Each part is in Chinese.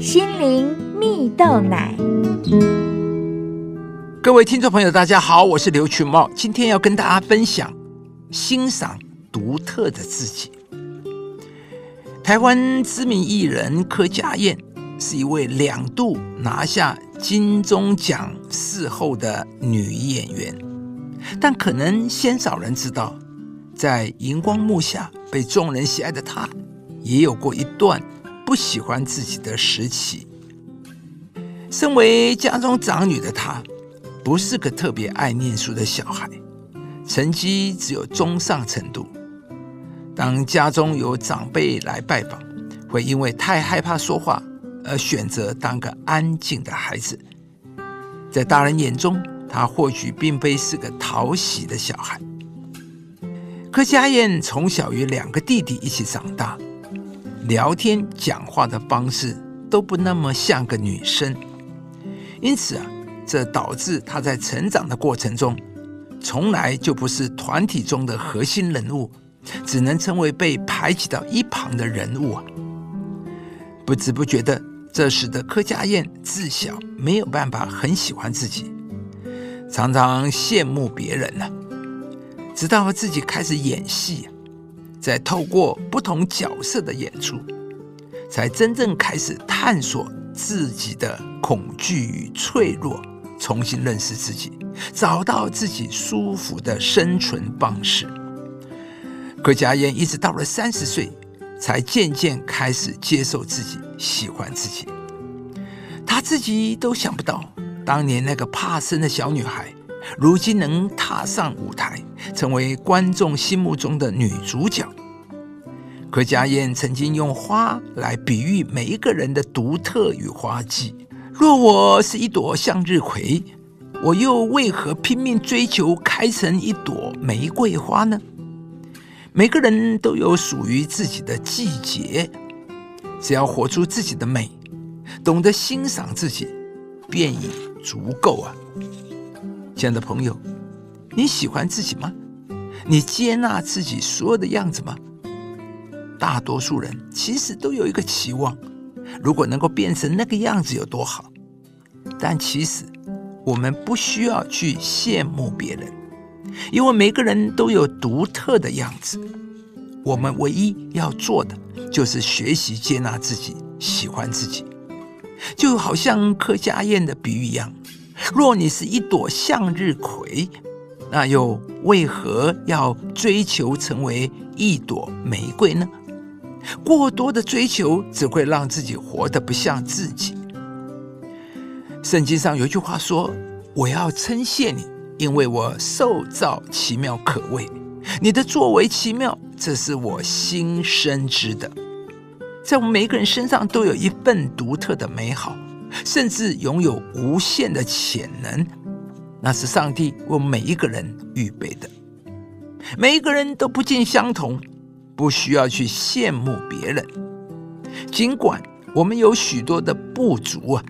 心灵蜜豆奶。各位听众朋友，大家好，我是刘群茂，今天要跟大家分享欣赏独特的自己。台湾知名艺人柯佳燕是一位两度拿下金钟奖视后的女演员，但可能鲜少人知道，在荧光幕下被众人喜爱的她，也有过一段不喜欢自己的时期。身为家中长女的她。不是个特别爱念书的小孩，成绩只有中上程度。当家中有长辈来拜访，会因为太害怕说话而选择当个安静的孩子。在大人眼中，他或许并非是个讨喜的小孩。柯佳燕从小与两个弟弟一起长大，聊天讲话的方式都不那么像个女生，因此啊。这导致他在成长的过程中，从来就不是团体中的核心人物，只能成为被排挤到一旁的人物啊！不知不觉的，这使得柯佳燕自小没有办法很喜欢自己，常常羡慕别人呢。直到自己开始演戏，在透过不同角色的演出，才真正开始探索自己的恐惧与脆弱。重新认识自己，找到自己舒服的生存方式。柯佳燕一直到了三十岁，才渐渐开始接受自己，喜欢自己。她自己都想不到，当年那个怕生的小女孩，如今能踏上舞台，成为观众心目中的女主角。柯佳燕曾经用花来比喻每一个人的独特与花季。若我是一朵向日葵，我又为何拼命追求开成一朵玫瑰花呢？每个人都有属于自己的季节，只要活出自己的美，懂得欣赏自己，便已足够啊！亲爱的朋友，你喜欢自己吗？你接纳自己所有的样子吗？大多数人其实都有一个期望。如果能够变成那个样子有多好？但其实我们不需要去羡慕别人，因为每个人都有独特的样子。我们唯一要做的就是学习接纳自己，喜欢自己。就好像柯佳燕的比喻一样：若你是一朵向日葵，那又为何要追求成为一朵玫瑰呢？过多的追求只会让自己活得不像自己。圣经上有句话说：“我要称谢你，因为我受造奇妙可畏，你的作为奇妙，这是我心深知的。”在我们每一个人身上都有一份独特的美好，甚至拥有无限的潜能，那是上帝为每一个人预备的。每一个人都不尽相同。不需要去羡慕别人，尽管我们有许多的不足啊，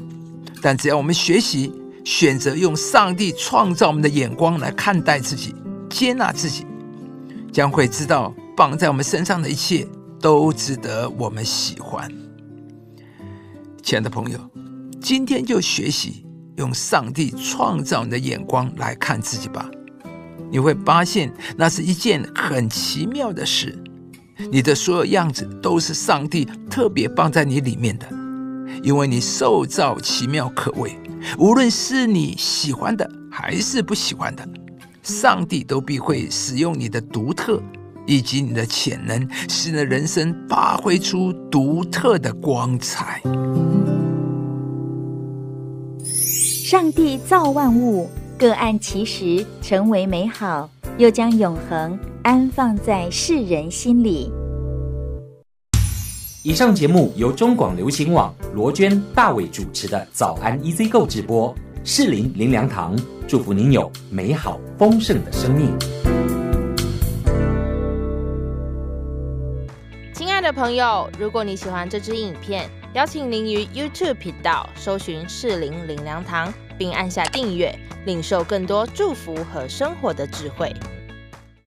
但只要我们学习选择用上帝创造我们的眼光来看待自己，接纳自己，将会知道绑在我们身上的一切都值得我们喜欢。亲爱的朋友，今天就学习用上帝创造你的眼光来看自己吧，你会发现那是一件很奇妙的事。你的所有样子都是上帝特别放在你里面的，因为你受造奇妙可畏，无论是你喜欢的还是不喜欢的，上帝都必会使用你的独特以及你的潜能，使你的人生发挥出独特的光彩。上帝造万物，各按其时成为美好，又将永恒。安放在世人心里。以上节目由中广流行网罗娟、大伟主持的《早安 EZ 购》直播，适林林良堂祝福您有美好丰盛的生命。亲爱的朋友，如果你喜欢这支影片，邀请您于 YouTube 频道搜寻适龄林良堂，并按下订阅，领受更多祝福和生活的智慧。